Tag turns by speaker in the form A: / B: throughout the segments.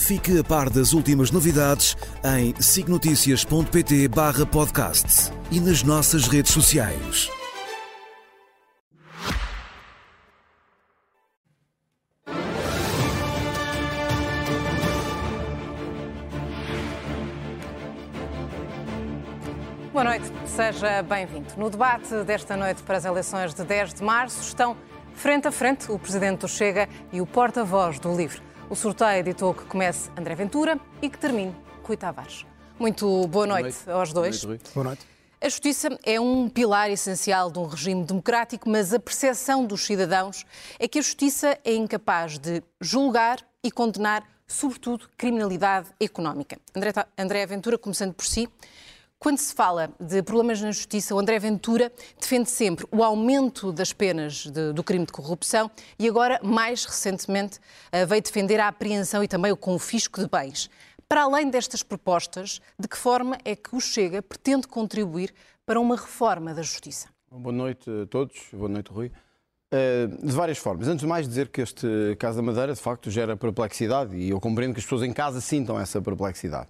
A: Fique a par das últimas novidades em signoticias.pt barra podcast e nas nossas redes sociais.
B: Boa noite, seja bem-vindo. No debate desta noite para as eleições de 10 de março estão frente a frente o Presidente do Chega e o porta-voz do LIVRE. O sorteio ditou que comece André Ventura e que termine Rui Tavares. Muito boa noite, boa noite. aos dois.
C: Boa noite. boa noite.
B: A justiça é um pilar essencial de um regime democrático, mas a percepção dos cidadãos é que a justiça é incapaz de julgar e condenar, sobretudo, criminalidade económica. André, André Ventura, começando por si, quando se fala de problemas na justiça, o André Ventura defende sempre o aumento das penas de, do crime de corrupção e agora, mais recentemente, eh, veio defender a apreensão e também o confisco de bens. Para além destas propostas, de que forma é que o Chega pretende contribuir para uma reforma da justiça?
C: Boa noite a todos, boa noite, Rui. Eh, de várias formas. Antes de mais, dizer que este caso da Madeira, de facto, gera perplexidade e eu compreendo que as pessoas em casa sintam essa perplexidade.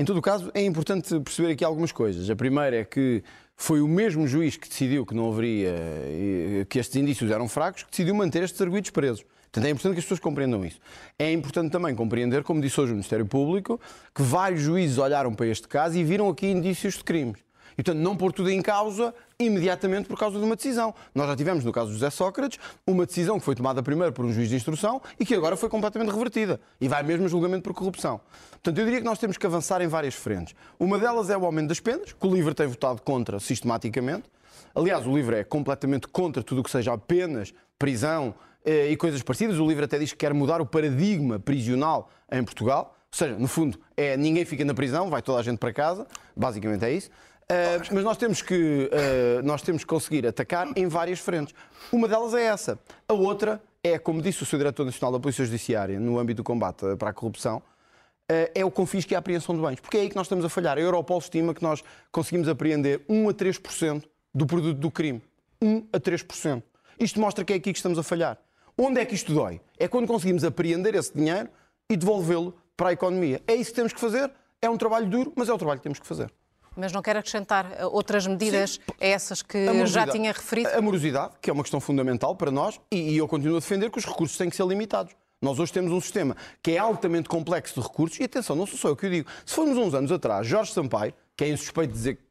C: Em todo o caso, é importante perceber aqui algumas coisas. A primeira é que foi o mesmo juiz que decidiu que não haveria, eh, que estes indícios eram fracos, que decidiu manter estes arguidos presos. Portanto, é importante que as pessoas compreendam isso. É importante também compreender, como disse hoje o Ministério Público, que vários juízes olharam para este caso e viram aqui indícios de crimes. E, portanto, não pôr tudo em causa imediatamente por causa de uma decisão. Nós já tivemos, no caso do José Sócrates, uma decisão que foi tomada primeiro por um juiz de instrução e que agora foi completamente revertida. E vai mesmo a julgamento por corrupção. Portanto, eu diria que nós temos que avançar em várias frentes. Uma delas é o aumento das penas, que o LIVRE tem votado contra sistematicamente. Aliás, o LIVRE é completamente contra tudo o que seja apenas prisão eh, e coisas parecidas. O LIVRE até diz que quer mudar o paradigma prisional em Portugal. Ou seja, no fundo, é ninguém fica na prisão, vai toda a gente para casa. Basicamente é isso. Uh, mas nós temos, que, uh, nós temos que conseguir atacar em várias frentes. Uma delas é essa. A outra é, como disse o seu Diretor Nacional da Polícia Judiciária, no âmbito do combate para a corrupção, uh, é o confisco e a apreensão de bens. Porque é aí que nós estamos a falhar. A Europol estima que nós conseguimos apreender 1 a 3% do produto do crime. 1 a 3%. Isto mostra que é aqui que estamos a falhar. Onde é que isto dói? É quando conseguimos apreender esse dinheiro e devolvê-lo para a economia. É isso que temos que fazer. É um trabalho duro, mas é o trabalho que temos que fazer.
B: Mas não quer acrescentar eh, outras medidas Sim. a essas que já tinha referido?
C: A morosidade, que é uma questão fundamental para nós, e eu continuo a defender que os recursos têm que ser limitados. Nós hoje temos um sistema que é altamente complexo de recursos, e atenção, não sou só eu que o digo. Se formos uns anos atrás, Jorge Sampaio, que é insuspeito de dizer que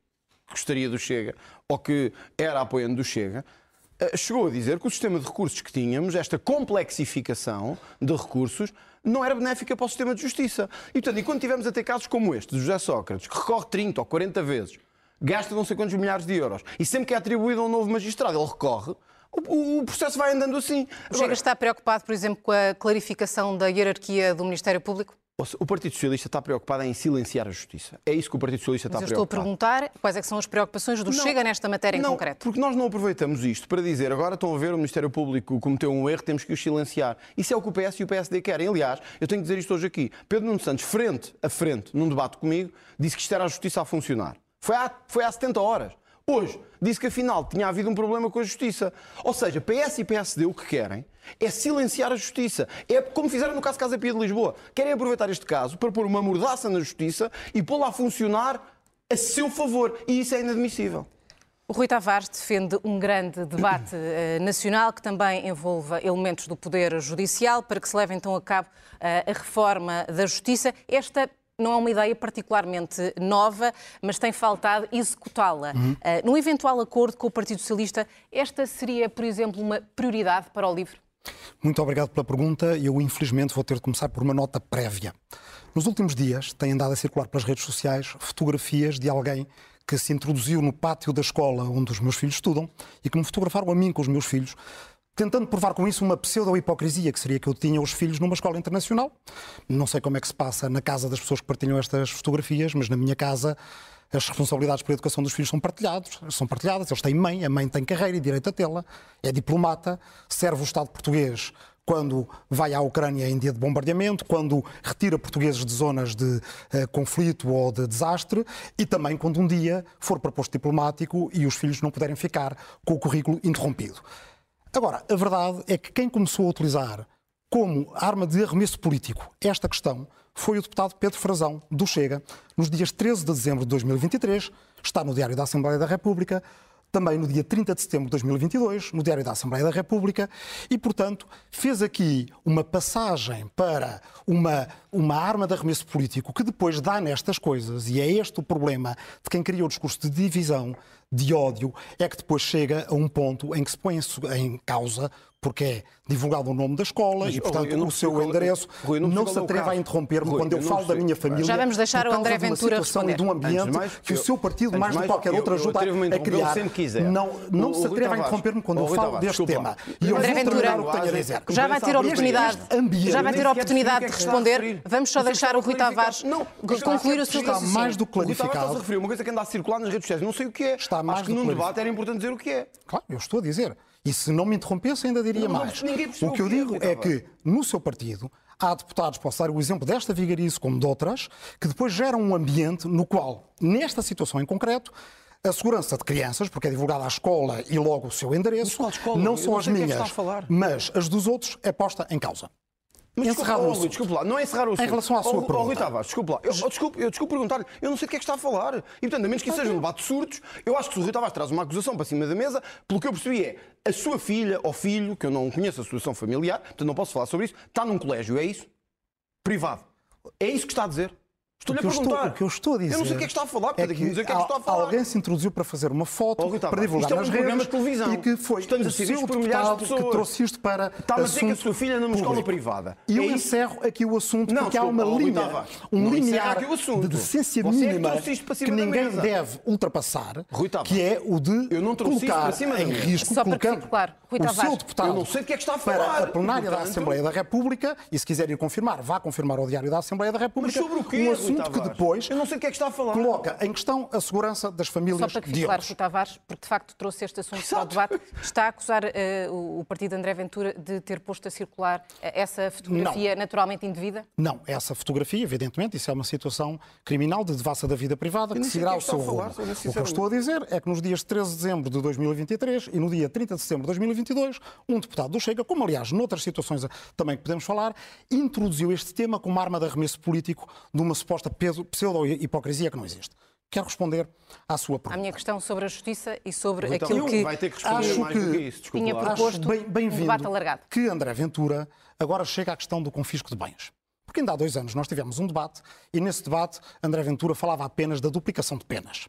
C: gostaria do Chega, ou que era apoiante do Chega, eh, chegou a dizer que o sistema de recursos que tínhamos, esta complexificação de recursos, não era benéfica para o sistema de justiça. E, portanto, e quando tivemos a ter casos como este, de José Sócrates, que recorre 30 ou 40 vezes, gasta não sei quantos milhares de euros, e sempre que é atribuído a um novo magistrado, ele recorre, o, processo vai andando assim.
B: O Chega está preocupado, por exemplo, com a clarificação da hierarquia do Ministério Público?
C: O Partido Socialista está preocupado em silenciar a justiça. É isso que o Partido Socialista está
B: Mas
C: eu
B: preocupado. estou a perguntar quais é são as preocupações do não, Chega nesta matéria
C: não,
B: em concreto.
C: Porque nós não aproveitamos isto para dizer agora estão a ver o Ministério Público cometeu um erro, temos que o silenciar. Isso é o que o PS e o PSD querem. Aliás, eu tenho que dizer isto hoje aqui. Pedro Nuno Santos, frente a frente, num debate comigo, disse que isto era a justiça a funcionar. Foi há, foi há 70 horas. Hoje disse que afinal tinha havido um problema com a justiça. Ou seja, PS e PSD o que querem é silenciar a justiça. É como fizeram no caso Casa Pia de Lisboa. Querem aproveitar este caso para pôr uma mordaça na justiça e pô-la a funcionar a seu favor. E isso é inadmissível.
B: O Rui Tavares defende um grande debate uh, nacional que também envolva elementos do Poder Judicial para que se leve então a cabo uh, a reforma da Justiça. Esta não é uma ideia particularmente nova, mas tem faltado executá-la. Uhum. Uh, num eventual acordo com o Partido Socialista, esta seria, por exemplo, uma prioridade para o LIVRE?
D: Muito obrigado pela pergunta. Eu, infelizmente, vou ter de começar por uma nota prévia. Nos últimos dias, têm andado a circular pelas redes sociais fotografias de alguém que se introduziu no pátio da escola onde os meus filhos estudam e que me fotografaram a mim com os meus filhos tentando provar com isso uma pseudo-hipocrisia, que seria que eu tinha os filhos numa escola internacional. Não sei como é que se passa na casa das pessoas que partilham estas fotografias, mas na minha casa as responsabilidades pela educação dos filhos são partilhadas, são partilhadas. Eles têm mãe, a mãe tem carreira e direito a tê-la, é diplomata, serve o Estado português quando vai à Ucrânia em dia de bombardeamento, quando retira portugueses de zonas de uh, conflito ou de desastre e também quando um dia for para posto diplomático e os filhos não puderem ficar com o currículo interrompido. Agora, a verdade é que quem começou a utilizar como arma de arremesso político esta questão foi o deputado Pedro Frazão, do Chega, nos dias 13 de dezembro de 2023, está no Diário da Assembleia da República, também no dia 30 de setembro de 2022, no Diário da Assembleia da República, e, portanto, fez aqui uma passagem para uma, uma arma de arremesso político que depois dá nestas coisas, e é este o problema de quem criou o discurso de divisão, de ódio, é que depois chega a um ponto em que se põe em causa porque é divulgado o nome da escola Mas, e, portanto, oh, o seu endereço. Rui, não, não se atreva a interromper-me quando eu, eu falo da minha família.
B: Já vamos deixar o André Ventura
D: responder. de um ambiente mais, que o seu partido, mais do que qualquer outro, ajuda a criar. Não, não se atreva a interromper-me quando eu falo deste tema.
B: E eu André Ventura, o que tenho a dizer. Já vai ter oportunidade, já vai ter oportunidade de responder. Vamos só deixar o Rui Tavares concluir o seu
D: Está mais do que clarificado.
C: Está a referir uma coisa que anda a circular nas redes sociais. Não sei o que é. Está mais Acho que num debate era importante dizer o que é.
D: Claro, eu estou a dizer. E se não me interrompesse, ainda diria não, mais. O que eu digo é que, no seu partido, há deputados, posso dar o exemplo desta vigarice como de outras, que depois geram um ambiente no qual, nesta situação em concreto, a segurança de crianças, porque é divulgada à escola e logo o seu endereço, não são as é minhas, mas as dos outros é posta em causa.
C: Mas encerrar desculpa, o desculpa lá, não é encerrar o assunto.
D: Em relação à sua oh, pergunta. Oh,
C: Rui Tavares, desculpa lá. Eu, oh, desculpe, eu desculpe perguntar-lhe, eu não sei do que é que está a falar. E, portanto, a menos que isso seja um debate de surtos, eu acho que se o Rui Tavares traz uma acusação para cima da mesa, pelo que eu percebi é, a sua filha ou filho, que eu não conheço a situação familiar, portanto não posso falar sobre isso, está num colégio, é isso? Privado. É isso que está a dizer? Estou-lhe a perguntar.
D: Estou, o que eu estou a dizer.
C: Eu não sei o que é que está a falar, é que, dizer o que é que está a falar.
D: Alguém se introduziu para fazer uma foto, oh, para divulgar
C: isto é
D: um nas redes.
C: De televisão.
D: E que foi
C: Estamos
D: o seu deputado que trouxe isto para.
C: Está a dizer que a sua filha numa escola privada.
D: E eu é encerro aqui o assunto não, porque há uma linha, um limiar de decência é mínima que ninguém deve ultrapassar, que é o de colocar em risco, colocando o seu deputado
C: eu não sei do que é que está a falar.
D: para a plenária da Assembleia da República, e se quiserem confirmar, vá confirmar ao Diário da Assembleia da República, um assunto que depois
C: eu não sei o que é que está a falar.
D: Coloca em questão a segurança das famílias Só
B: para que fique claro, Tavares, porque de facto trouxe este assunto Exato. para o debate, está a acusar uh, o partido André Ventura de ter posto a circular uh, essa fotografia não. naturalmente indevida?
D: Não, essa fotografia, evidentemente, isso é uma situação criminal de devassa da vida privada que seguirá é o seu rumo. O que eu estou a dizer é que nos dias 13 de dezembro de 2023 e no dia 30 de setembro de 2022, um deputado do Chega, como aliás noutras situações também que podemos falar, introduziu este tema como arma de arremesso político de uma suposta pseudo-hipocrisia que não existe. Quero responder à sua pergunta.
B: A minha questão sobre a justiça e sobre então, aquilo que,
C: vai ter que acho mais que, do que isso,
B: tinha proposto bem, bem um debate alargado.
D: Que André Ventura agora chega à questão do confisco de bens. Porque ainda há dois anos nós tivemos um debate e nesse debate André Ventura falava apenas da duplicação de penas.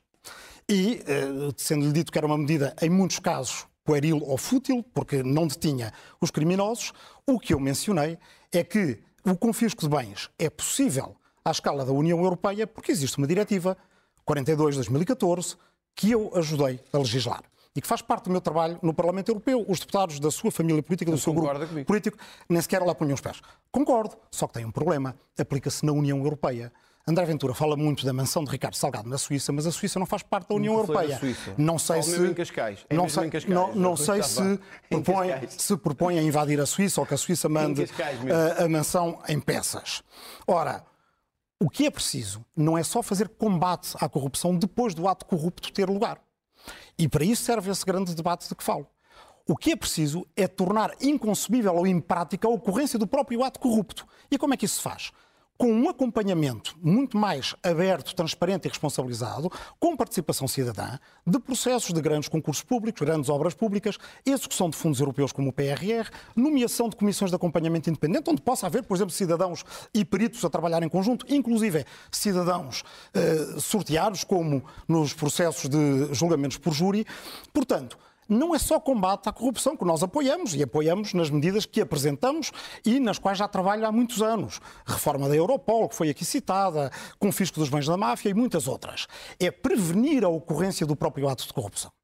D: E, eh, sendo-lhe dito que era uma medida, em muitos casos, pueril ou fútil, porque não detinha os criminosos, o que eu mencionei é que o confisco de bens é possível à escala da União Europeia, porque existe uma diretiva 42 de 2014 que eu ajudei a legislar e que faz parte do meu trabalho no Parlamento Europeu. Os deputados da sua família política, do seu grupo comigo. político, nem sequer lá punham os pés. Concordo, só que tem um problema. Aplica-se na União Europeia. André Ventura fala muito da mansão de Ricardo Salgado na Suíça, mas a Suíça não faz parte da União Europeia. Não sei se
C: é
D: não sei, não, não sei se propõe, se propõe a invadir a Suíça ou que a Suíça mande a, a mansão em peças. Ora, o que é preciso não é só fazer combate à corrupção depois do ato corrupto ter lugar. E para isso serve esse grande debate de que falo. O que é preciso é tornar inconcebível ou imprática a ocorrência do próprio ato corrupto. E como é que isso se faz? Com um acompanhamento muito mais aberto, transparente e responsabilizado, com participação cidadã, de processos de grandes concursos públicos, grandes obras públicas, execução de fundos europeus como o PRR, nomeação de comissões de acompanhamento independente, onde possa haver, por exemplo, cidadãos e peritos a trabalhar em conjunto, inclusive cidadãos eh, sorteados, como nos processos de julgamentos por júri. Portanto, não é só combate à corrupção que nós apoiamos e apoiamos nas medidas que apresentamos e nas quais já trabalho há muitos anos. Reforma da Europol, que foi aqui citada, confisco dos bens da máfia e muitas outras. É prevenir a ocorrência do próprio ato de corrupção.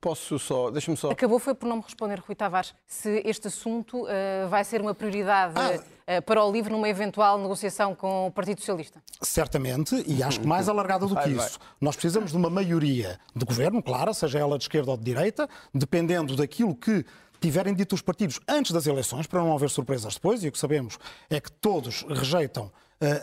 C: Posso só. Deixa-me só.
B: Acabou foi por não me responder, Rui Tavares, se este assunto uh, vai ser uma prioridade ah. uh, para o LIVRE numa eventual negociação com o Partido Socialista.
D: Certamente, e acho que mais alargada do que isso. Nós precisamos de uma maioria de governo, claro, seja ela de esquerda ou de direita, dependendo daquilo que tiverem dito os partidos antes das eleições, para não haver surpresas depois, e o que sabemos é que todos rejeitam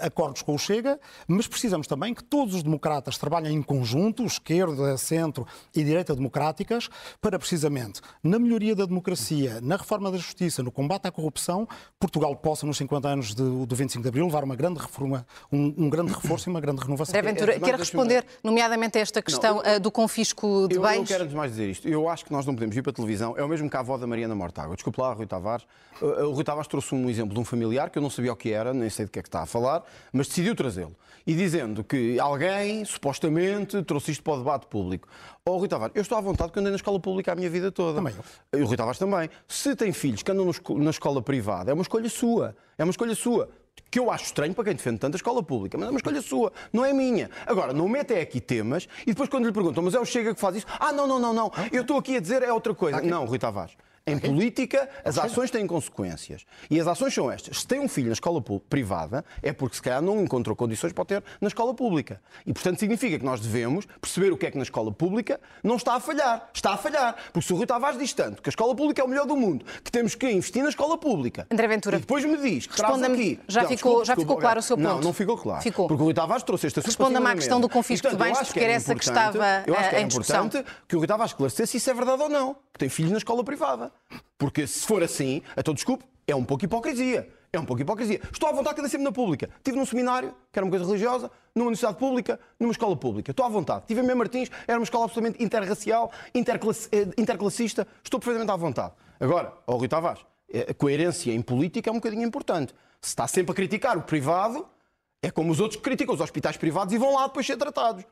D: acordos com o Chega, mas precisamos também que todos os democratas trabalhem em conjunto, esquerda, centro e direita democráticas, para precisamente, na melhoria da democracia, na reforma da justiça, no combate à corrupção, Portugal possa, nos 50 anos de, do 25 de Abril, levar uma grande reforma, um, um grande reforço e uma grande renovação.
B: André Ventura, é, quer responder, nomeadamente, a esta questão não, eu, do confisco de
C: eu,
B: bens?
C: Eu quero antes mais dizer isto. Eu acho que nós não podemos ir para a televisão. É o mesmo que a avó da Mariana Mortágua. Desculpe lá, Rui Tavares. O Rui Tavares trouxe um exemplo de um familiar que eu não sabia o que era, nem sei de que é que está a falar, mas decidiu trazê-lo. E dizendo que alguém, supostamente, trouxe isto para o debate público. Oh, Rui Tavares, eu estou à vontade que andei na escola pública a minha vida toda.
D: Também eu.
C: E o Rui Tavares também. Se tem filhos que andam na escola privada, é uma escolha sua. É uma escolha sua que eu acho estranho para quem defende tanto a escola pública, mas é uma escolha sua, não é minha. Agora, não mete aqui temas e depois quando lhe perguntam, mas é o Chega que faz isso? Ah, não, não, não, não, eu estou aqui a dizer é outra coisa. Não, Rui Tavares. Em política, as ações têm consequências. E as ações são estas. Se tem um filho na escola privada, é porque se calhar não encontrou condições para o ter na escola pública. E, portanto, significa que nós devemos perceber o que é que na escola pública não está a falhar. Está a falhar. Porque se o Rui Tavares diz tanto que a escola pública é o melhor do mundo, que temos que investir na escola pública.
B: André Ventura.
C: E depois me diz que traz aqui.
B: Já, não, ficou, desculpa, já ficou claro o seu ponto?
C: Não, não ficou claro.
B: Ficou.
C: Porque o Rui Tavares trouxe esta
B: Responda-me à questão do confisco de bens, porque era essa que estava
C: eu acho que
B: é
C: em discussão. importante que o Rui Tavares esclarecesse se isso é verdade ou não. Que tem filhos na escola privada. Porque se for assim, então desculpe, é um pouco hipocrisia. É um pouco hipocrisia. Estou à vontade cada sempre na pública. Estive num seminário, que era uma coisa religiosa, numa universidade pública, numa escola pública. Estou à vontade. Estive em Mem Martins, era uma escola absolutamente interracial, interclass... Eh, interclassista. Estou perfeitamente à vontade. Agora, ao Rui Tavares, eh, a coerência em política é um bocadinho importante. Se está sempre a criticar o privado, é como os outros que criticam os hospitais privados e vão lá depois ser tratados.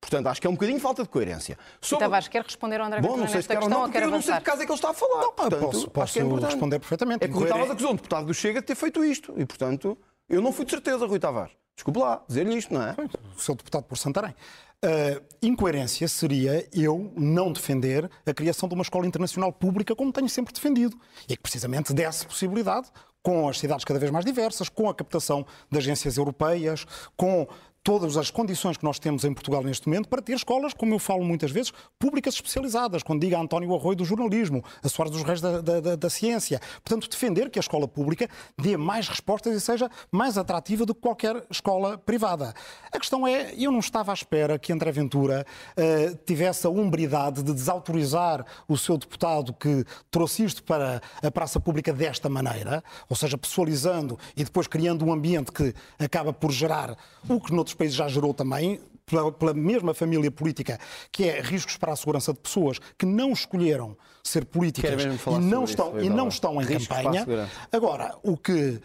C: Portanto, acho que é um bocadinho falta de coerência.
B: Sobre... Tavares, quer responder ao André
C: Bom, não sei se quer ou não, porque eu não sei de que caso é que ele está a falar. Não,
D: portanto, posso, posso é responder perfeitamente.
C: É que o Rui Tavares acusou um deputado do Chega de ter feito isto. E, portanto, eu não fui de certeza, Rui Tavares. Desculpe lá, dizer-lhe isto, não é?
D: O seu deputado por Santarém. Uh, incoerência seria eu não defender a criação de uma escola internacional pública como tenho sempre defendido. E que precisamente desse possibilidade, com as cidades cada vez mais diversas, com a captação de agências europeias, com todas as condições que nós temos em Portugal neste momento para ter escolas, como eu falo muitas vezes, públicas especializadas. Quando diga António Arroio do jornalismo, a Soares dos Reis da, da, da, ciência. Portanto, defender que a escola pública dê mais respostas e seja mais atrativa do que qualquer escola privada. A questão é, eu não estava à espera que André Ventura uh, tivesse a umbridade de desautorizar o seu deputado que trouxe isto para a praça pública desta maneira, ou seja, pessoalizando e depois criando um ambiente que acaba por gerar o que noutros noutros países já gerou também, pela, pela, mesma família política, que é riscos para a segurança de pessoas que não escolheram ser políticas e não, estão, isso, e não estão em riscos campanha. Agora, o que uh,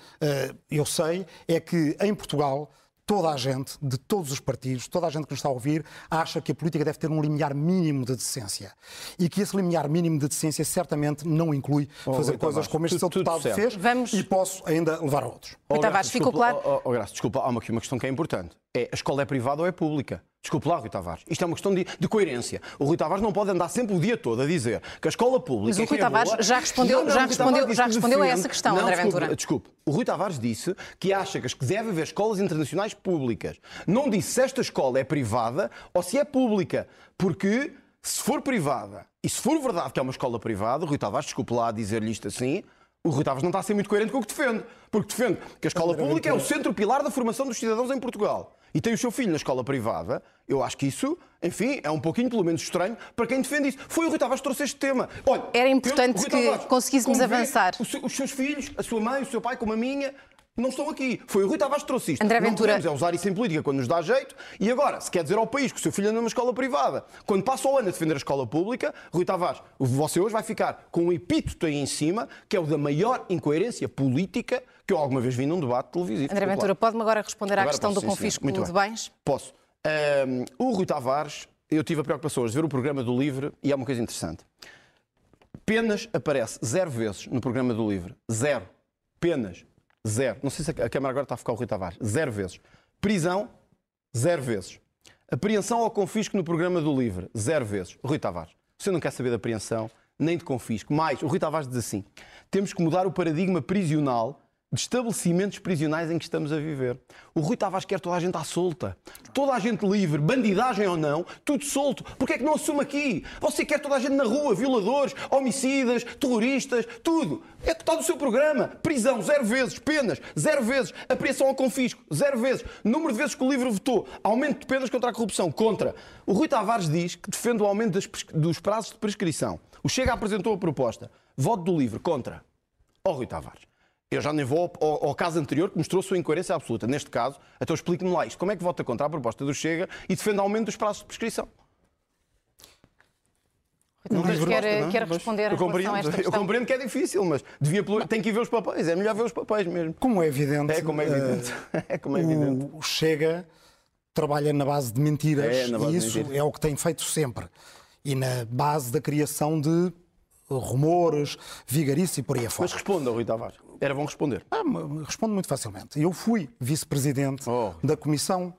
D: eu sei é que em Portugal toda a gente, de todos os partidos, toda a gente que nos está a ouvir, acha que a política deve ter um limiar mínimo de decência. E que esse limiar mínimo de decência certamente não inclui oh, fazer coisas como este seu deputado fez Vamos... e posso ainda levar a outros.
B: Oh, Tavares, ficou claro?
C: Oh, oh, Graça, desculpa, há uma, uma questão que é importante. É, a escola é privada ou é pública? Desculpe lá, Rui Tavares. Isto é uma questão de, de, coerência. O Rui Tavares não pode andar sempre o dia todo a dizer que a escola pública.
B: Mas o Rui
C: é
B: Tavares
C: boa...
B: já respondeu, não, não, já respondeu, já respondeu a essa questão,
C: não,
B: André
C: desculpe,
B: Ventura.
C: Desculpe. O Rui Tavares disse que acha que deve haver escolas internacionais públicas. Não disse se esta escola é privada ou se é pública. Porque se for privada e se for verdade que é uma escola privada, o Rui Tavares, desculpe lá dizer-lhe isto assim, o Rui Tavares não está a ser muito coerente com o que defende. Porque defende que a escola pública é o centro pilar da formação dos cidadãos em Portugal e tem o seu filho na escola privada, eu acho que isso, enfim, é um pouquinho, pelo menos, estranho para quem defende isso. Foi o Rui Tavares que trouxe este tema.
B: Olha, Era importante que conseguíssemos avançar.
C: Os seus filhos, a sua mãe, o seu pai, como a minha, não estão aqui. Foi o Rui Tavares que trouxe isto.
B: André
C: não
B: Ventura.
C: podemos é usar isso em política quando nos dá jeito. E agora, se quer dizer ao país que o seu filho anda numa escola privada, quando passa o ano a defender a escola pública, Rui Tavares, você hoje vai ficar com um epíteto aí em cima, que é o da maior incoerência política que eu alguma vez vi num debate televisivo.
B: André Ventura, pode-me agora responder agora à questão posso, do confisco de bens?
C: Posso. Um, o Rui Tavares, eu tive a preocupação hoje de ver o programa do Livre e há uma coisa interessante. Penas aparece zero vezes no programa do Livre. Zero. Penas. Zero. Não sei se a Câmara agora está a ficar o Rui Tavares. Zero vezes. Prisão, zero vezes. Apreensão ao confisco no programa do LIVRE, zero vezes. Rui Tavares. Você não quer saber de apreensão, nem de confisco. Mais, o Rui Tavares diz assim: temos que mudar o paradigma prisional de estabelecimentos prisionais em que estamos a viver. O Rui Tavares quer toda a gente à solta, toda a gente livre, bandidagem ou não, tudo solto. Porquê é que não assume aqui? Você quer toda a gente na rua, violadores, homicidas, terroristas, tudo. É que está no seu programa. Prisão, zero vezes. Penas, zero vezes. Apreensão ao confisco, zero vezes. Número de vezes que o livro votou. Aumento de penas contra a corrupção, contra. O Rui Tavares diz que defende o aumento dos prazos de prescrição. O Chega apresentou a proposta. Voto do livro, contra. Ó oh, Rui Tavares. Eu já nem vou ao, ao, caso anterior que mostrou sua incoerência absoluta. Neste caso, então explique-me lá isto. Como é que vota contra a proposta do Chega e defende aumento dos prazos de prescrição?
B: Não quer, não, quer responder
C: eu compreendo, eu compreendo que é difícil, mas devia, tem que ir ver os papéis. É melhor ver os papéis mesmo.
D: Como é evidente.
C: É como é evidente. Uh, é como é evidente.
D: O Chega trabalha na base de mentiras é, base e isso mentiras. é o que tem feito sempre. E na base da criação de rumores, vigarice e por aí afora.
C: Mas responda, Rui Tavares. Era bom responder.
D: Ah, respondo muito facilmente. Eu fui vice-presidente oh. da Comissão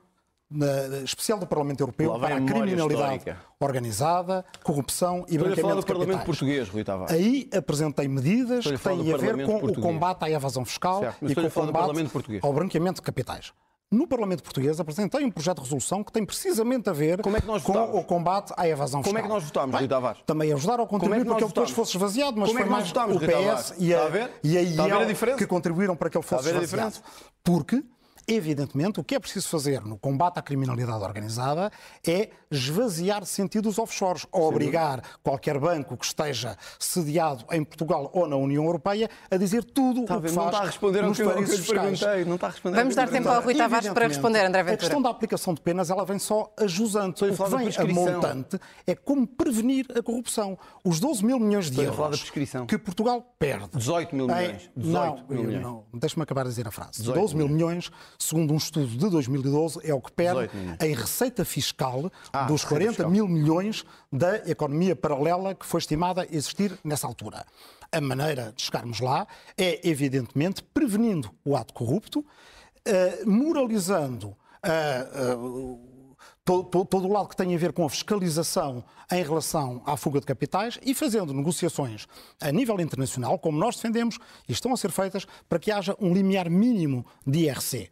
D: especial do Parlamento Europeu para a, a criminalidade histórica. organizada, corrupção e
C: Estou
D: branqueamento
C: do Parlamento Português, Rui Tavares.
D: Aí apresentei medidas que têm a ver com o combate à evasão fiscal e com o combate ao branqueamento de capitais. No Parlamento Português apresentei um projeto de resolução que tem precisamente a ver
C: é com
D: o combate à evasão
C: fiscal. Como é que nós votámos, Rui Tavares?
D: Também ajudar ao contribuir é para que ele depois fosse esvaziado, mas
C: Como
D: foi
C: é
D: mais
C: votámos,
D: o PS e a, a, e a IEL que contribuíram para que ele fosse esvaziado. Porque Evidentemente, o que é preciso fazer no combate à criminalidade organizada é esvaziar de sentido os offshores, obrigar qualquer banco que esteja sediado em Portugal ou na União Europeia a dizer tudo está o que faz
C: Não está a responder ao que eu, lhe perguntei. Não está a responder
B: Vamos dar tempo ao Rui Tavares para responder, André Ventura.
D: A questão da aplicação de penas ela vem só ajusante. O que vem a montante é como prevenir a corrupção. Os 12 mil milhões de euros que Portugal perde.
C: 18 mil milhões. 18
D: não,
C: mil milhões.
D: não deixa-me acabar de dizer a frase. 12 mil milhões segundo um estudo de 2012, é o que perde em receita fiscal ah, dos 40 fiscal. mil milhões da economia paralela que foi estimada existir nessa altura. A maneira de chegarmos lá é, evidentemente, prevenindo o ato corrupto, uh, moralizando uh, uh, todo, todo, o lado que tem a ver com a fiscalização em relação à fuga de capitais e fazendo negociações a nível internacional, como nós defendemos, e estão a ser feitas, para que haja um limiar mínimo de IRC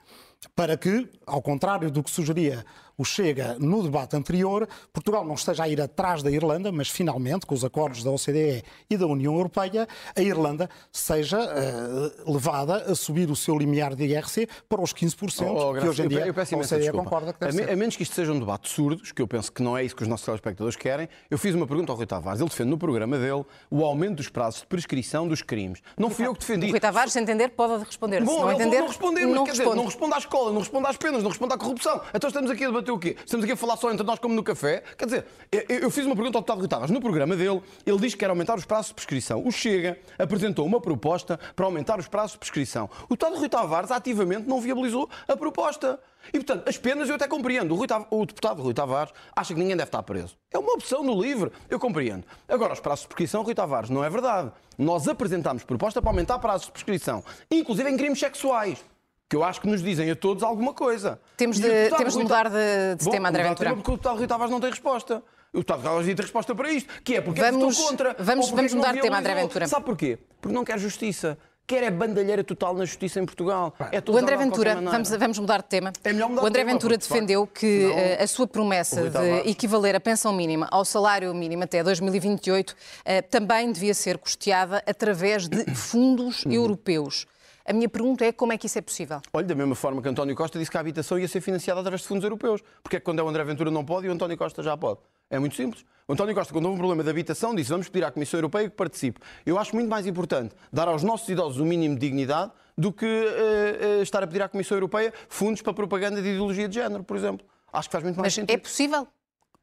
D: para que, ao contrário do que sugeria o Chega no debate anterior, Portugal não esteja a ir atrás da Irlanda, mas finalmente, com os acordos da OCDE e da União Europeia, a Irlanda seja uh, levada a subir o seu limiar de IRC para os 15%, oh, oh, que hoje em dia eu, eu a OCDE desculpa. concorda que deve
C: a, ser. a menos que isto seja um debate surdos, que eu penso que não é isso que os nossos telespectadores querem, eu fiz uma pergunta ao Rui Tavares. Ele defende no programa dele o aumento dos prazos de prescrição dos crimes. Não fui eu que defendi. O
B: Rui Tavares, se entender, pode responder.
C: Bom,
B: se não entender,
C: não responder,
B: não
C: quer responde. dizer, não responde à escola, não responde às penas, não responde à corrupção. Então estamos aqui a debater o quê? Estamos aqui a falar só entre nós como no café? Quer dizer, eu, fiz uma pergunta ao deputado Rui Tavares. No programa dele, ele diz que quer aumentar os prazos de prescrição. O Chega apresentou uma proposta para aumentar os prazos de prescrição. O deputado Rui Tavares ativamente não viabilizou a proposta. E, portanto, as penas eu até compreendo. O, Tavares, o, deputado Rui Tavares acha que ninguém deve estar preso. É uma opção no livre. Eu compreendo. Agora, os prazos de prescrição, Rui Tavares, não é verdade. Nós apresentámos proposta para aumentar prazos de prescrição, inclusive em crimes sexuais que eu acho que nos dizem a todos alguma coisa.
B: Temos de, temos de mudar de, de Bom, tema, André Ventura.
C: Porque o deputado Rui Tavares não tem resposta. O deputado Rui Tavares tem resposta para isto, que é porque é vamos, é contra.
B: Vamos, vamos mudar de tema, André Ventura.
C: Sabe porquê? Porque não quer justiça quer é bandalheira total na justiça em Portugal.
B: É o André Ventura, vamos, vamos, mudar de tema.
C: É mudar
B: o André
C: de
B: tema, Ventura defendeu que não, eh, a sua promessa de equivaler a pensão mínima ao salário mínimo até 2028 eh, também devia ser custeada através de fundos europeus. A minha pergunta é como é que isso é possível?
C: Olha, da mesma forma que António Costa disse que a habitação ia ser financiada através de fundos europeus. Porque é que quando é o André Ventura não pode e o António Costa já pode? É muito simples. O António Costa, quando houve um problema de habitação, disse vamos pedir à Comissão Europeia que participe. Eu acho muito mais importante dar aos nossos idosos o mínimo de dignidade do que uh, uh, estar a pedir à Comissão Europeia fundos para propaganda de ideologia de género, por exemplo. Acho que faz muito mais
B: Mas
C: sentido.
B: é possível?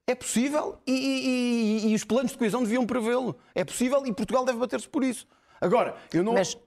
C: É possível e, e, e, e os planos de coesão deviam prevê-lo. É possível e Portugal deve bater-se por isso. Agora, eu não.
B: Mas,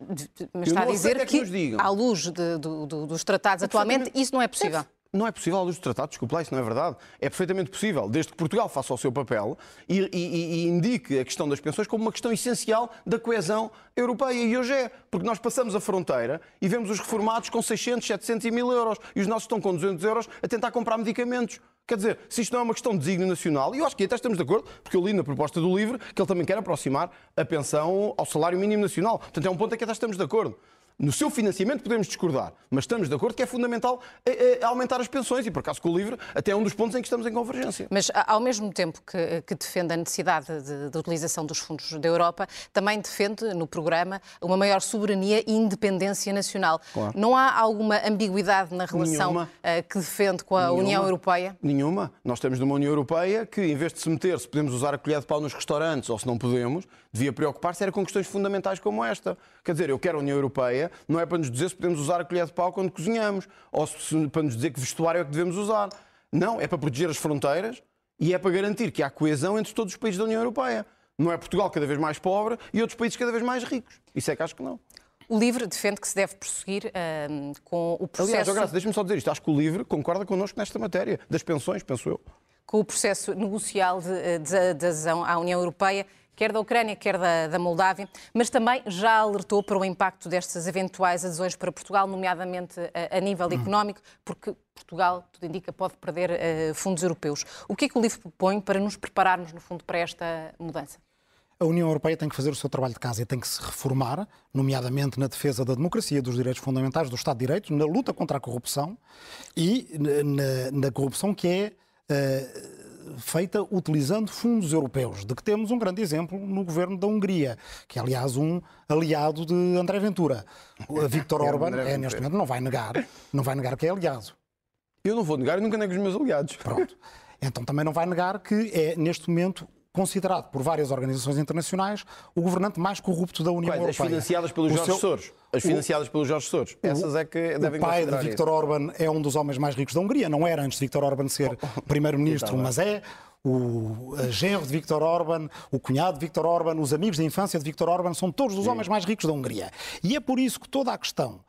B: mas está a dizer é que, que à luz de, do, do, dos tratados é atualmente, isso não é possível. É,
C: não é possível à luz dos tratados, desculpe lá, isso não é verdade. É perfeitamente possível, desde que Portugal faça o seu papel e, e, e, indique a questão das pensões como uma questão essencial da coesão europeia. E hoje é, porque nós passamos a fronteira e vemos os reformados com 600, 700 e 1000 euros e os nossos estão com 200 euros a tentar comprar medicamentos. Quer dizer, se isto não é uma questão de desígnio nacional, e eu acho que até estamos de acordo, porque eu li na proposta do LIVRE que ele também quer aproximar a pensão ao salário mínimo nacional. Portanto, é um ponto em que até estamos de acordo. No seu financiamento podemos discordar, mas estamos de acordo que é fundamental é, é, aumentar as pensões e, por acaso, com o LIVRE, até é um dos pontos em que estamos em convergência.
B: Mas, ao mesmo tempo que, que defende a necessidade de, de, utilização dos fundos da Europa, também defende no programa uma maior soberania e independência nacional. Claro. Não há alguma ambiguidade na relação uh, que defende com a Nenhuma. União Europeia?
C: Nenhuma. Nós temos numa União Europeia que, em vez de se meter se podemos usar a colher de pau nos restaurantes ou se não podemos, devia preocupar-se era com questões fundamentais como esta. Quer dizer, eu quero a União Europeia não é para nos dizer se podemos usar a colher de pau quando cozinhamos, ou se, para nos dizer que vestuário é que devemos usar. Não, é para proteger as fronteiras e é para garantir que há coesão entre todos os países da União Europeia. Não é Portugal cada vez mais pobre e outros países cada vez mais ricos. Isso é que acho que não.
B: O LIVRE defende que se deve prosseguir uh, com o processo...
C: Aliás, Graça, deixa-me só dizer isto. Acho que o LIVRE concorda connosco nesta matéria, das pensões, penso eu.
B: Com o processo negocial de, de, de adesão à União Europeia, quer da Ucrânia, quer da, da Moldávia, mas também já alertou para o impacto destas eventuais adesões para Portugal, nomeadamente a, a nível hum. económico, porque Portugal, tudo indica, pode perder uh, fundos europeus. O que é que o LIVRE propõe para nos prepararmos, no fundo, para esta mudança?
D: A União Europeia tem que fazer o seu trabalho de casa e tem que se reformar, nomeadamente na defesa da democracia, dos direitos fundamentais, do Estado de Direito, na luta contra a corrupção e na, na corrupção que é. Uh, feita utilizando fundos europeus, de que temos um grande exemplo no governo da Hungria, que é, aliás, um aliado de André Ventura. O Viktor é Orban, é, neste momento, não vai negar, não vai negar que é aliado.
C: Eu não vou negar e nunca nego os meus aliados.
D: Pronto. Então também não vai negar que é, neste momento, considerado por várias organizações internacionais o governante mais corrupto da União
C: Quais?
D: Europeia.
C: As financiadas pelos o Jorge seu... Soros. As financiadas o... pelos Jorge Soros. Essas é que devem
D: O pai de Viktor Orban é um dos homens mais ricos da Hungria. Não era antes de Viktor Orban ser primeiro-ministro, mas é o genro de Viktor Orban, o cunhado de Viktor Orban, os amigos de infância de Viktor Orban, são todos os homens mais ricos da Hungria. E é por isso que toda a questão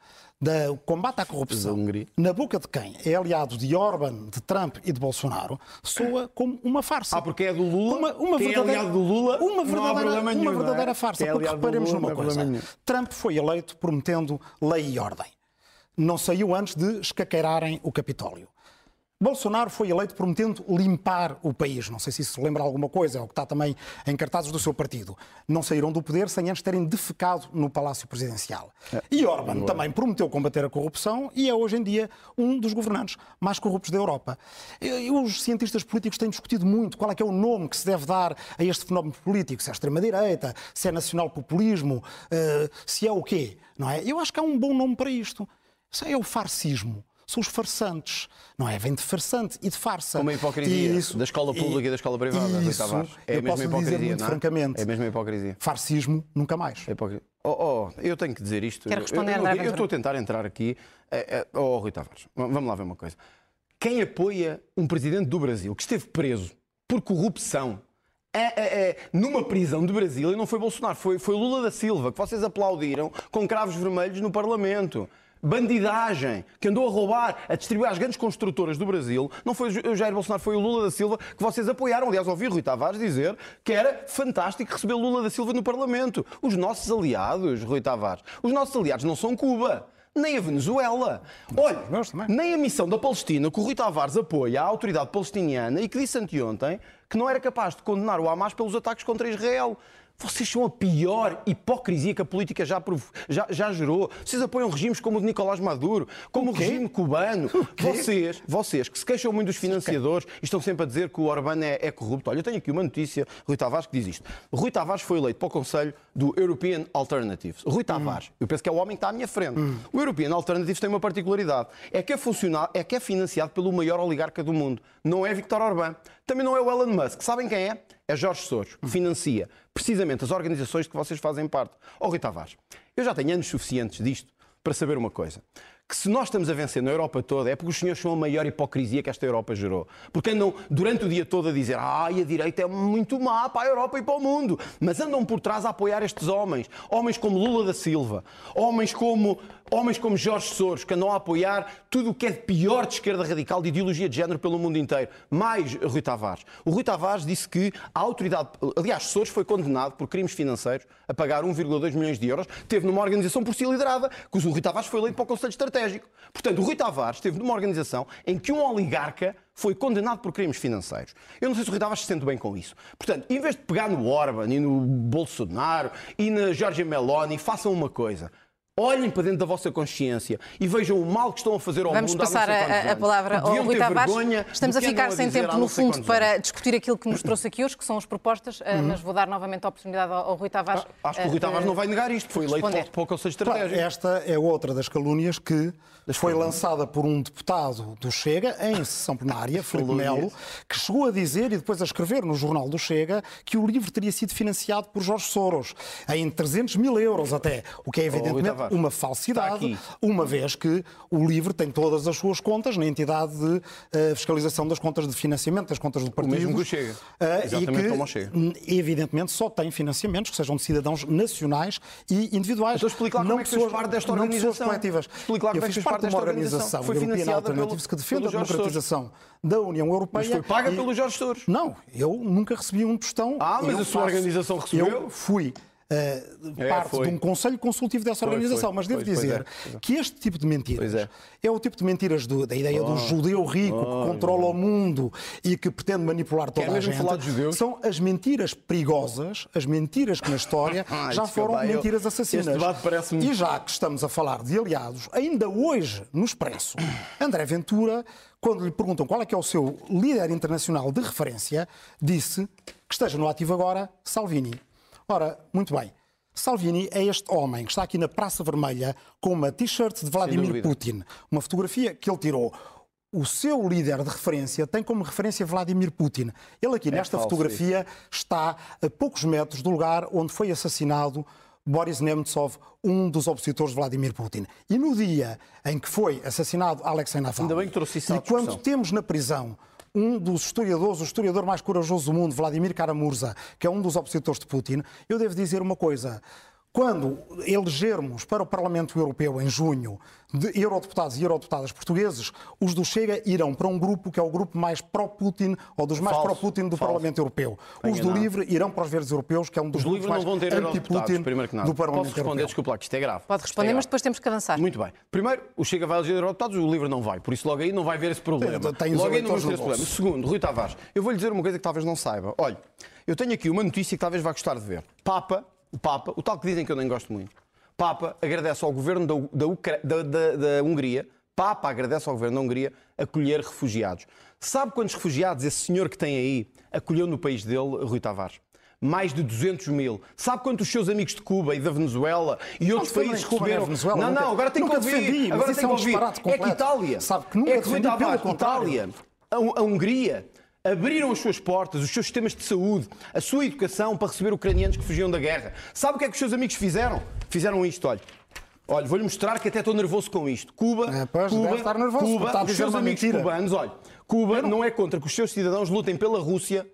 D: do combate à corrupção, na boca de quem é aliado de Orban, de Trump e de Bolsonaro, soa como uma farsa.
C: Ah, porque é do Lula? Uma, uma quem é verdadeira, é aliado do Lula?
D: Uma verdadeira, uma
C: nenhum,
D: verdadeira é? farsa. É porque reparemos Lula, numa coisa. Trump foi eleito prometendo lei e ordem. Não saiu antes de escaqueirarem o Capitólio. Bolsonaro foi eleito prometendo limpar o país. Não sei se isso se lembra alguma coisa, é o que está também em cartazes do seu partido. Não saíram do poder sem antes terem defecado no Palácio Presidencial. É. E Orban também prometeu combater a corrupção e é hoje em dia um dos governantes mais corruptos da Europa. E os cientistas políticos têm discutido muito qual é que é o nome que se deve dar a este fenómeno político, se é extrema-direita, se é nacional-populismo, eh, se é o quê, não é? Eu acho que há um bom nome para isto. Isso é o farcismo são os farsantes, não é? Vem de farsante e de farsa.
C: Como a hipocrisia isso, da escola pública e, e da escola privada,
D: isso, É a mesma hipocrisia, muito não é? francamente.
C: É a mesma hipocrisia.
D: Farcismo, nunca mais.
C: É oh, oh, eu tenho que dizer isto.
B: Quero responder,
C: eu, eu, eu estou a tentar entrar aqui. É, é, oh, Rui Tavares, vamos lá ver uma coisa. Quem apoia um presidente do Brasil que esteve preso por corrupção é, é, é, numa prisão de Brasília, e não foi Bolsonaro, foi, foi Lula da Silva, que vocês aplaudiram com cravos vermelhos no Parlamento bandidagem, que andou a roubar, a distribuir às grandes construtoras do Brasil, não foi o Jair Bolsonaro, foi o Lula da Silva que vocês apoiaram. Aliás, ouvi Rui Tavares dizer que era fantástico receber Lula da Silva no Parlamento. Os nossos aliados, Rui Tavares, os nossos aliados não são Cuba nem a Venezuela. Olha, nem a missão da Palestina, que o Rui Tavares apoia a autoridade palestiniana e que disse anteontem que não era capaz de condenar o Hamas pelos ataques contra Israel. Vocês são a pior hipocrisia que a política já, já, já gerou. Vocês apoiam regimes como o de Nicolás Maduro, como o, o regime cubano. Vocês, vocês que se queixam muito dos financiadores e estão sempre a dizer que o Orbán é, é, corrupto. Olha, eu tenho aqui uma notícia, Rui Tavares, que diz isto. Rui Tavares foi eleito para o Conselho do European Alternatives. Rui Tavares, hum. eu penso que é o homem que está à minha frente. Hum. O European Alternatives tem uma particularidade. É que é, é que é financiado pelo maior oligarca do mundo. Não é Viktor Orbán. Também não é o Elon Musk. Sabem quem é? É Jorge Soros, que financia precisamente as organizações de que vocês fazem parte. Ó oh, Rui Tavares, eu já tenho anos suficientes disto para saber uma coisa que se nós estamos a vencer na Europa toda é porque os senhores são a maior hipocrisia que esta Europa gerou. Porque andam durante o dia todo a dizer ai, a direita é muito má para a Europa e para o mundo. Mas andam por trás a apoiar estes homens. Homens como Lula da Silva. Homens como, homens como Jorge Soros, que andam a apoiar tudo o que é de pior de esquerda radical, de ideologia de género pelo mundo inteiro. Mais Rui Tavares. O Rui Tavares disse que a autoridade... Aliás, Soros foi condenado por crimes financeiros a pagar 1,2 milhões de euros. Teve numa organização por si liderada, que o Rui Tavares foi eleito para o Conselho Estratégico. Portanto, o Rui Tavares esteve numa organização em que um oligarca foi condenado por crimes financeiros. Eu não sei se o Rui Tavares se sente bem com isso. Portanto, em vez de pegar no Orban e no Bolsonaro e na Giorgia Meloni, façam uma coisa. Olhem para dentro da vossa consciência e vejam o mal que estão a fazer ao
B: Vamos
C: mundo há não sei
B: passar a, a
C: anos.
B: palavra ao Rui Tavares. Estamos a ficar sem tempo, no fundo, para
C: anos.
B: discutir aquilo que nos trouxe aqui hoje, que são as propostas, eh, mas vou dar novamente a oportunidade ao, ao Rui Tavares.
C: Ah, Acho que o
B: eh,
C: Rui Tavares
B: de-
C: não vai negar isto. Foi eleito
B: responder.
C: para o Conselho
D: Claro,
C: Estratégico.
D: esta é outra das calúnias que foi lançada por um deputado do Chega em sessão plenária, Filipe Melo, que chegou a dizer e depois a escrever no jornal do Chega que o livro teria sido financiado por Jorge Soros em 300 mil euros até, o que é evidentemente
C: Tavares,
D: uma falsidade, uma vez que o livro tem todas as suas contas na entidade de eh, fiscalização das contas de financiamento, das contas do partido.
C: mesmo que o Chega.
D: Eh,
C: Exatamente
D: e que,
C: como o Chega.
D: hum, evidentemente, só tem financiamentos que sejam de cidadãos nacionais e individuais.
C: Então explica lá
D: não
C: como é que
D: pessoas,
C: parte desta
D: não pessoas
C: organização.
D: coletivas.
C: Explica lá como
D: Eu
C: é que
D: fiz parte de uma
C: organização.
D: organização European Alternatives que defende a democratização da União Europeia.
C: Mas foi paga
D: e-
C: pelo Jorge Soros.
D: Não, eu nunca recebi um tostão.
C: Ah, mas
D: Eu
C: a sua
D: faço-
C: organização recebeu?
D: Eu fui
C: É,
D: parte
C: foi.
D: de um conselho consultivo dessa
C: Foi,
D: organização,
C: foi,
D: mas devo
C: foi,
D: dizer
C: é, é.
D: que este tipo de mentiras
C: é.
D: é. o tipo de mentiras do- da ideia do judeu rico que controla o mundo e que pretende manipular toda
C: Quer
D: a gente.
C: falar de judeus?
D: São as mentiras perigosas, as mentiras que na história já foram
C: eu-
D: mentiras assassinas.
C: debate parece-me-
D: E já que estamos a falar de aliados, ainda hoje no Expresso, André Ventura, quando lhe perguntam qual é que é o seu líder internacional de referência, disse que esteja no ativo agora Salvini. Ora, muito bem. Salvini é este homem que está aqui na Praça Vermelha com uma t-shirt de Vladimir. Putin. Uma fotografia que ele tirou. O seu líder de referência tem como referência Vladimir Putin. Ele aqui nesta
C: É falso
D: fotografia está a poucos metros do lugar onde foi assassinado Boris Nemtsov, um dos opositores de Vladimir Putin. E no dia em que foi assassinado Alexei Navalny,
C: isso
D: e quando temos na prisão um dos historiadores, o historiador mais corajoso do mundo, Vladimir Karamurza, que é um dos opositores de Putin, eu devo dizer uma coisa. Quando elegermos para o Parlamento Europeu em junho de eurodeputados e eurodeputadas portugueses, os do Chega irão para um grupo que é o grupo mais pró-Putin ou dos mais pró-Putin do
C: falso.
D: Parlamento Europeu.
C: Está
D: Os do. Livre irão para os Verdes Europeus, que é um dos
C: Os
D: grupos
C: livros não
D: mais
C: vão ter eurodeputados,
D: anti-Putin
C: primeiro que nada.
D: do Parlamento
C: Posso responder?
D: Europeu.
C: Desculpa lá, que isto é grave.
B: Pode
C: Isto é
B: responder, mas
C: grave.
B: depois temos que avançar.
C: Muito bem. Primeiro, o Chega vai eleger eurodeputados, o Livre não vai. Por isso, logo aí não vai haver esse problema.
D: Tem-
C: logo aí não
D: eleitores
C: esse problema. Segundo, Rui Tavares, eu vou lhe dizer uma coisa que talvez não saiba. Olha, eu tenho aqui uma notícia que talvez vá gostar de ver. Papa, o Papa, o tal que dizem que eu nem gosto muito. Papa agradece ao governo da, da, da- da- Hungria, Papa agradece ao governo da Hungria acolher refugiados. Sabe quantos refugiados esse senhor que tem aí acolheu no país dele, Rui Tavares? Mais de 200 mil. Sabe quantos os seus amigos de Cuba e da Venezuela e outros
D: defendo
C: países
D: Cuba
C: receberam?
D: Venezuela,
C: não,
D: nunca-
C: não, agora tem que ouvir.
D: defendi,
C: agora tem
D: é um
C: que ouvir.
D: disparate
C: É que. Itália,
D: Sabe que nunca
C: é que
D: defendi.
C: Itália, a Hungria, abriram as suas portas, os seus sistemas de saúde, a sua educação para receber ucranianos que fugiam da guerra. Sabe o que é que os seus amigos fizeram? Fizeram isto, olha. Olha, vou-lhe mostrar que até estou nervoso com isto. Cuba,
D: É, pois,
C: Cuba,
D: estar nervoso,
C: Cuba,
D: está a
C: os seus amigos
D: mentira.
C: cubanos, olha, Cuba não... é contra que os seus cidadãos lutem pela Rússia.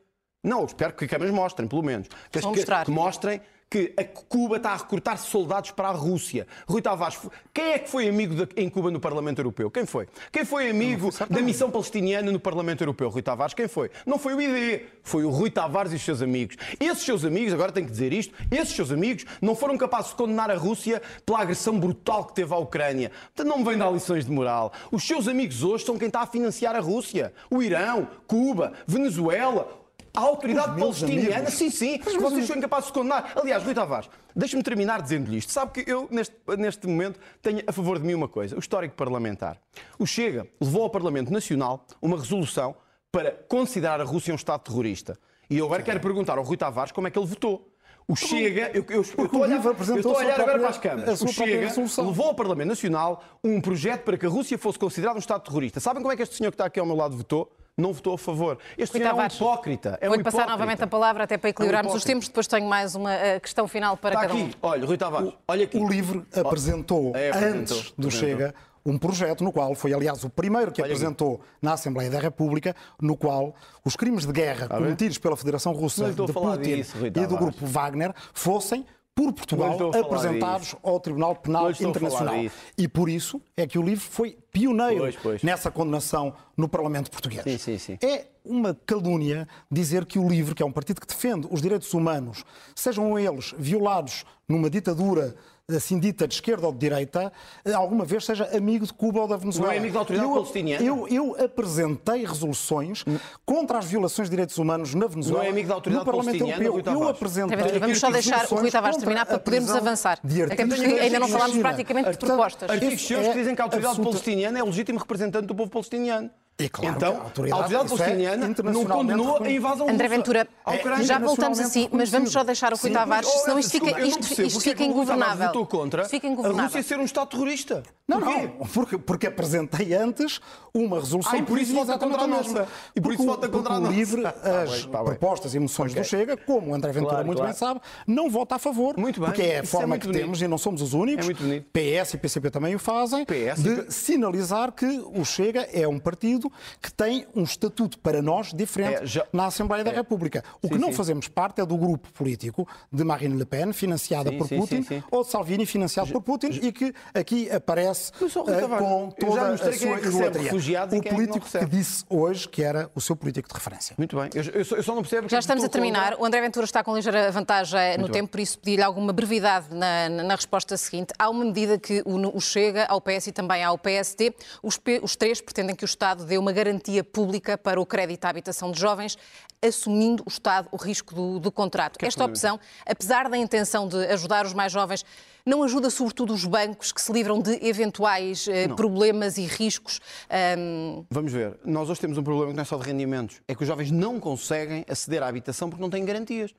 C: Não, eu espero que câmaras mostrem, pelo menos. Que, que- que mostrem que a Cuba está a recrutar soldados para a Rússia. Rui Tavares, quem é que foi amigo de- em Cuba no Parlamento Europeu? Quem foi? Quem foi amigo da missão palestiniana no Parlamento Europeu? Rui Tavares, quem foi? Não foi o ID, foi o Rui Tavares e os seus amigos. Esses seus amigos, agora tenho que dizer isto, esses seus amigos não foram capazes de condenar a Rússia pela agressão brutal que teve à Ucrânia. Portanto, não me vem dar lições de moral. Os seus amigos hoje são quem está a financiar a Rússia. O Irão, Cuba, Venezuela, a autoridade palestiniana,
D: amigos.
C: sim, sim, que vocês são incapazes de condenar. Aliás, Rui Tavares, deixe-me terminar dizendo-lhe isto. Sabe que eu, neste, neste momento, tenho a favor de mim uma coisa: o histórico parlamentar. O Chega levou ao Parlamento Nacional uma resolução para considerar a Rússia um Estado terrorista. E eu agora quero perguntar ao Rui Tavares como é que ele votou. O Chega, eu, eu, eu estou a olhar, eu estou a olhar agora para as câmaras. o Chega levou ao Parlamento Nacional um projeto para que a Rússia fosse considerada um Estado terrorista. Sabem como é que este senhor que está aqui ao meu lado votou? Não votou a favor. Este
B: Rui
C: senhor é um hipócrita. É um
B: Vou-lhe passar
C: hipócrita.
B: novamente a palavra até para equilibrarmos os
C: hipócrita.
B: tempos. Depois tenho mais uma eh, questão final para
C: Está
B: cada um.
C: aqui, olha, Rui Tavares, olha aqui.
D: O Livre apresentou,
C: É, apresentou,
D: antes do
C: apresentou.
D: Chega, um projeto no qual foi, aliás, o primeiro que
C: Olha aqui.
D: apresentou na Assembleia da República, no qual os crimes de guerra cometidos pela Federação Russa de Putin
C: disso,
D: e do grupo Wagner fossem por Portugal apresentados
C: disso.
D: ao Tribunal Penal Internacional. E por isso é que o livro foi pioneiro
C: Pois, pois.
D: nessa condenação no Parlamento português.
C: Sim, sim, sim.
D: É uma calúnia dizer que o LIVRE, que é um partido que defende os direitos humanos, sejam eles violados numa ditadura assim dita de esquerda ou de direita, alguma vez seja amigo de Cuba ou da Venezuela.
C: Não é amigo da autoridade
D: eu,
C: palestiniana?
D: Eu, eu apresentei resoluções contra as violações de direitos humanos na Venezuela.
C: Não é amigo da autoridade
D: no Parlamento
C: palestiniana,
D: Europeu. Eu apresentei.
B: Vamos
C: Vamos
B: só deixar o Rui Tavares terminar para podermos avançar.
D: de
B: Até porque ainda não falámos praticamente de propostas.
C: Artigos seus
D: é
C: que dizem que a autoridade
D: absoluta-
C: palestiniana é o legítimo representante do povo palestiniano.
D: E claro
C: então,
D: que a autoridade-
C: a autoridade
D: isso é
C: palestiniana não condenou a invasão
B: André
C: russa
B: Ventura,
C: à Ucrânia.
B: já voltamos assim, mas vamos só deixar o Rui Tavares,
C: mas, oh,
B: senão isto fica, isto, isto
C: é
B: fica ingovernável.
C: votou contra a. Rússia ser um Estado terrorista.
D: Não,
C: Porquê?
D: não, porque, porque apresentei antes uma resolução
C: Ah, e por isso vota contra a nossa. E por
D: Porque
C: isso vota contra a
D: o
C: nossa.
D: LIVRE,
C: Tá bem,
D: as
C: tá bem.
D: propostas e moções do Chega, como o André Ventura
C: Claro,
D: muito
C: claro.
D: bem sabe, não vota a favor.
C: Muito bem.
D: Porque é a
C: Isso é
D: forma que
C: bonito.
D: temos, e não somos os únicos,
C: É muito bonito.
D: PS e PCP também o fazem,
C: PS
D: de sinalizar que o Chega é um partido que tem um estatuto para nós diferente
C: É, já-
D: na Assembleia da República. O que
C: Sim,
D: não
C: sim.
D: fazemos parte é do grupo político de Marine Le Pen, financiada
C: Sim,
D: por
C: sim,
D: Putin,
C: sim, sim.
D: ou de Salvini, financiado por Putin, e que aqui aparece
C: Mas, Tavares,
D: com
C: já
D: toda a
C: é
D: sua
C: que recebe
D: idolatria. O
C: é que
D: político que disse hoje que era o seu político de referência.
C: Muito bem. Eu, eu só, eu só não percebo... porque
B: Já estamos a terminar. O André Ventura está com ligeira vantagem no
C: bem.
B: tempo, por isso pedi-lhe alguma brevidade na, na- na resposta seguinte. Há uma medida que o, o Chega, ao PS e também ao PSD, os, P- os três pretendem que o Estado dê uma garantia pública para o crédito à habitação de jovens, assumindo o Estado o risco do, do contrato.
C: é
B: Esta opção, apesar da intenção de ajudar os mais jovens, não ajuda sobretudo os bancos que se livram de eventuais eh, problemas e riscos. ahm,
C: Vamos ver. Nós hoje temos um problema que não é só de rendimentos. É que os jovens não conseguem aceder à habitação porque não têm garantias.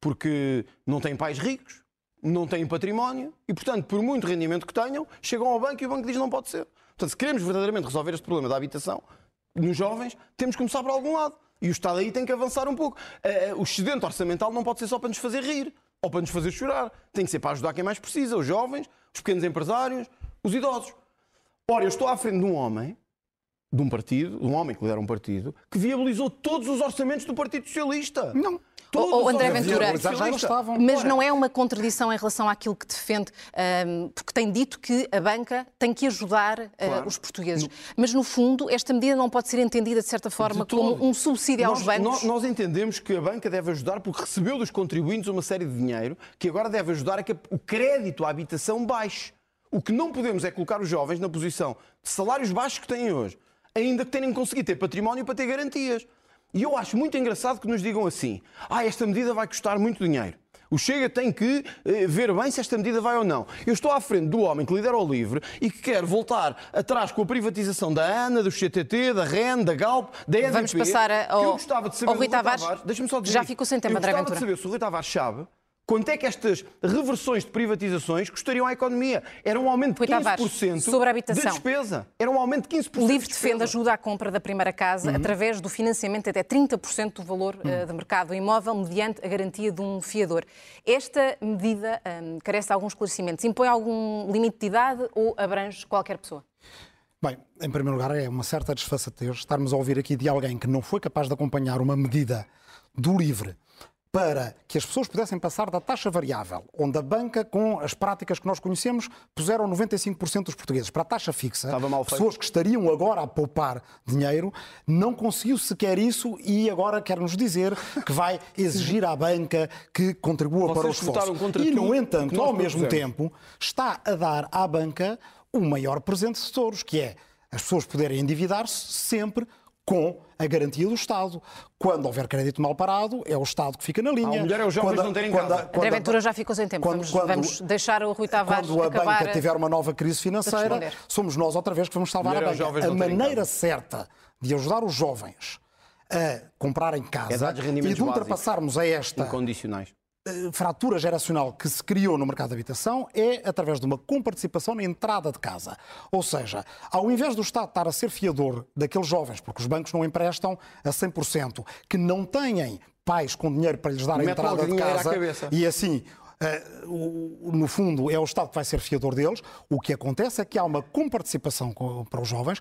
C: Porque não têm pais ricos, não têm património e, portanto, por muito rendimento que tenham, chegam ao banco e o banco diz que não pode ser. Portanto, se queremos verdadeiramente resolver este problema da habitação nos jovens, temos que começar por algum lado. E o Estado aí tem que avançar um pouco. Eh, eh, O excedente orçamental não pode ser só para nos fazer rir ou para nos fazer chorar. Tem que ser para ajudar quem mais precisa, os jovens, os pequenos empresários, os idosos. Ora, eu estou à frente de um homem de um partido, de um homem que lidera um partido, que viabilizou todos os orçamentos do Partido Socialista.
D: Não.
C: Todos os
B: André Ventura. Mas não é uma contradição em relação àquilo que defende, ahm, porque tem dito que a banca tem que ajudar ah,
C: Claro.
B: os portugueses. Mas, no fundo, esta medida não pode ser entendida, de certa forma,
C: De
B: como um subsídio aos
C: nós,
B: bancos.
C: Nós, nós entendemos que a banca deve ajudar porque recebeu dos contribuintes uma série de dinheiro que agora deve ajudar a que o crédito à habitação baixe. O que não podemos é colocar os jovens na posição de salários baixos que têm hoje, ainda que tenham conseguido ter património para ter garantias. E eu acho muito engraçado que nos digam assim: ah, esta medida vai custar muito dinheiro. O Chega tem que eh, ver bem se esta medida vai ou não. Eu estou à frente do homem que lidera o LIVRE e que quer voltar atrás com a privatização da ANA, do CTT, da REN, da Galp, da EDP.
B: Vamos passar a-
C: que
B: ao-
C: eu gostava de saber
B: ao Rui Tavares.
C: Deixa-me só dizer
B: Já ficou sem tempo,
C: eu
B: André
C: gostava
B: Ventura.
C: de saber se o Rui Tavares sabe quanto é que estas reversões de privatizações custariam à economia. Era um aumento de 15%
B: Tavares, sobre a habitação.
C: de despesa. Era um aumento de 15%
B: O LIVRE
C: de
B: defende ajuda à compra da primeira casa
C: Uhum.
B: através do financiamento até 30% do valor eh, de mercado imóvel, mediante a garantia de um fiador. Esta medida ahm, carece de alguns esclarecimentos. Impõe algum limite de idade ou abrange qualquer pessoa?
D: Bem, em primeiro lugar, é uma certa desfaçatez estarmos a ouvir aqui de alguém que não foi capaz de acompanhar uma medida do LIVRE para que as pessoas pudessem passar da taxa variável, onde a banca, com as práticas que nós conhecemos, puseram 95% dos portugueses. Para a taxa fixa, pessoas que estariam agora a poupar dinheiro, não conseguiu sequer isso e agora quer nos dizer que vai exigir à banca que contribua para o
C: Vocês
D: esforço. E, no entanto, ao mesmo tempo, está a dar à banca o maior presente de todos, que é as pessoas poderem endividar-se sempre com a garantia do Estado. Quando houver crédito mal parado, é o Estado que fica na linha.
C: Ah, o melhor é os jovens
D: Quando a-
C: não terem
D: quando a-
C: casa.
D: quando
B: André
D: a-
B: Ventura já ficou sem tempo.
D: quando-
B: vamos,
D: quando-
B: vamos deixar o Rui Tavares
D: quando a
B: acabar.
D: banca tiver uma nova crise financeira, somos nós outra vez que vamos salvar a
C: é os
D: banca. A maneira
C: casa.
D: certa de ajudar os jovens a comprarem
C: É
D: casa
C: dar-lhes
D: e de ultrapassarmos a esta
C: Incondicionais.
D: Eh, fratura geracional que se criou no mercado de habitação é através de uma comparticipação na entrada de casa. Ou seja, ao invés do Estado estar a ser fiador daqueles jovens, porque os bancos não emprestam a 100%, que não têm pais com dinheiro para lhes dar a
C: Mete
D: entrada
C: logo
D: de casa e assim. o- no fundo, é o Estado que vai ser fiador deles. O que acontece é que há uma comparticipação com- para os jovens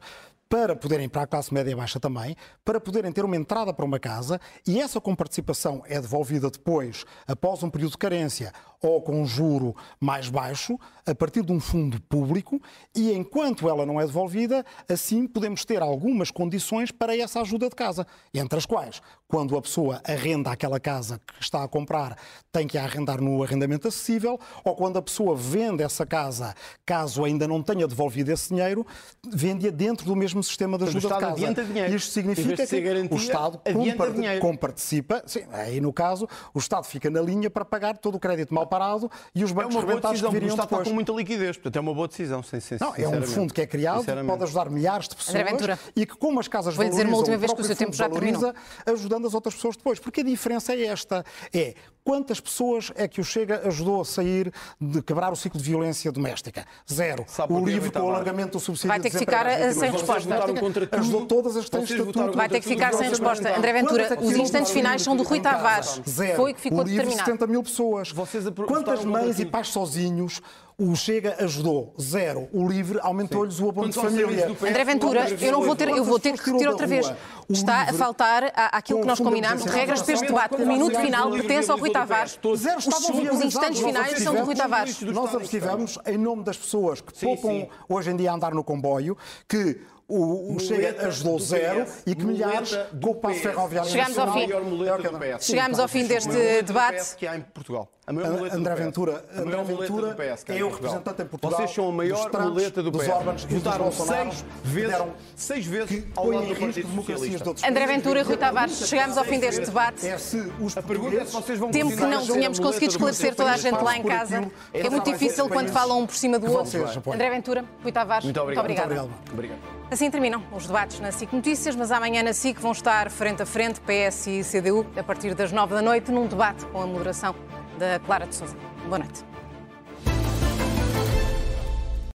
D: para poderem ir para a classe média e baixa também, para poderem ter uma entrada para uma casa e essa comparticipação é devolvida depois, após um período de carência ou com juro mais baixo, a partir de um fundo público, e enquanto ela não é devolvida, assim podemos ter algumas condições para essa ajuda de casa, entre as quais, quando a pessoa arrenda aquela casa que está a comprar, tem que a arrendar no arrendamento acessível, ou quando a pessoa vende essa casa, caso ainda não tenha devolvido esse dinheiro, vende-a dentro do mesmo sistema de ajuda de casa.
C: adianta dinheiro.
D: Isto significa que
C: garantia,
D: o Estado
C: dinheiro.
D: comparticipa, sim, aí no caso, o Estado fica na linha para pagar todo o crédito mal parado e os
C: É
D: bancos
C: boa
D: rebentados que
C: porque o
D: viriam
C: Estado está com muita liquidez, portanto é uma boa decisão. Sem, sem,
D: Não, é um fundo que é criado, que pode ajudar milhares de pessoas e que, como as casas
B: Vou-lhe dizer uma última vez que o seu tempo já terminou.
D: valoriza, ajudando as outras pessoas depois. Porque a diferença é esta: é quantas pessoas é que o Chega ajudou a sair de quebrar o ciclo de violência doméstica? Zero.
C: Sabe
D: o livro com o alargamento do subsídio
B: Vai ter que ficar, sem resposta.
C: Votaram contra tudo.
D: Ajudou todas as que têm
C: Vocês
D: estatuto.
B: Vai ter que ficar sem resposta. André Ventura, os instantes finais são do Rui? Tavares.
D: Zero.
B: Foi o que ficou determinado.
D: 70 mil pessoas. Quantas mães e pais sozinhos o Chega ajudou? Zero. O livre aumentou-lhes o abono de família.
B: André Ventura, eu não vou ter, eu vou ter que repetir outra vez. Está a faltar à- àquilo que nós combinámos de regras para este debate. O minuto final pertence ao Rui Tavares.
D: Zero
B: Os, instantes finais são do Rui Tavares.
D: Nós abstivemos em nome das pessoas que poupam hoje em dia a andar no comboio, que o, o Chega ajudou
C: do
D: zero
C: PS,
D: e que milhares com o passo ferroviário
B: Chegamos ao
D: nacional.
B: fim.
C: A maior muleta
D: É
C: do
D: é.
C: PS.
B: Chegamos ao fim deste
C: muleta
B: debate.
C: PS que há em Portugal. A maior muleta do
D: André
C: PS.
D: Ventura,
C: A
D: André
C: maior muleta
D: Ventura
C: do PS
D: é o representante em Portugal
C: Vocês são a
D: dos
C: maior
D: Trumps,
C: muleta do PS.
D: Orbans dos
C: Votaram seis vezes, seis vezes
D: que
C: ao lado do Partido
D: democracias
C: Socialista.
D: de outros
B: André. Ventura e Rui Tavares, chegamos ao fim deste debate.
D: É se os
C: A pergunta é se vocês vão
B: Temo que não tenhamos conseguido
C: do
B: esclarecer toda a gente lá em casa. É muito difícil quando falam um por cima do outro. André Ventura, Rui Tavares,
C: Muito obrigado.
D: Muito.
C: Obrigado.
B: Assim terminam os debates na SIC Notícias, mas amanhã na SIC vão estar frente a frente PS e CDU a partir das nove da noite num debate com a moderação da Clara de Souza. Boa noite.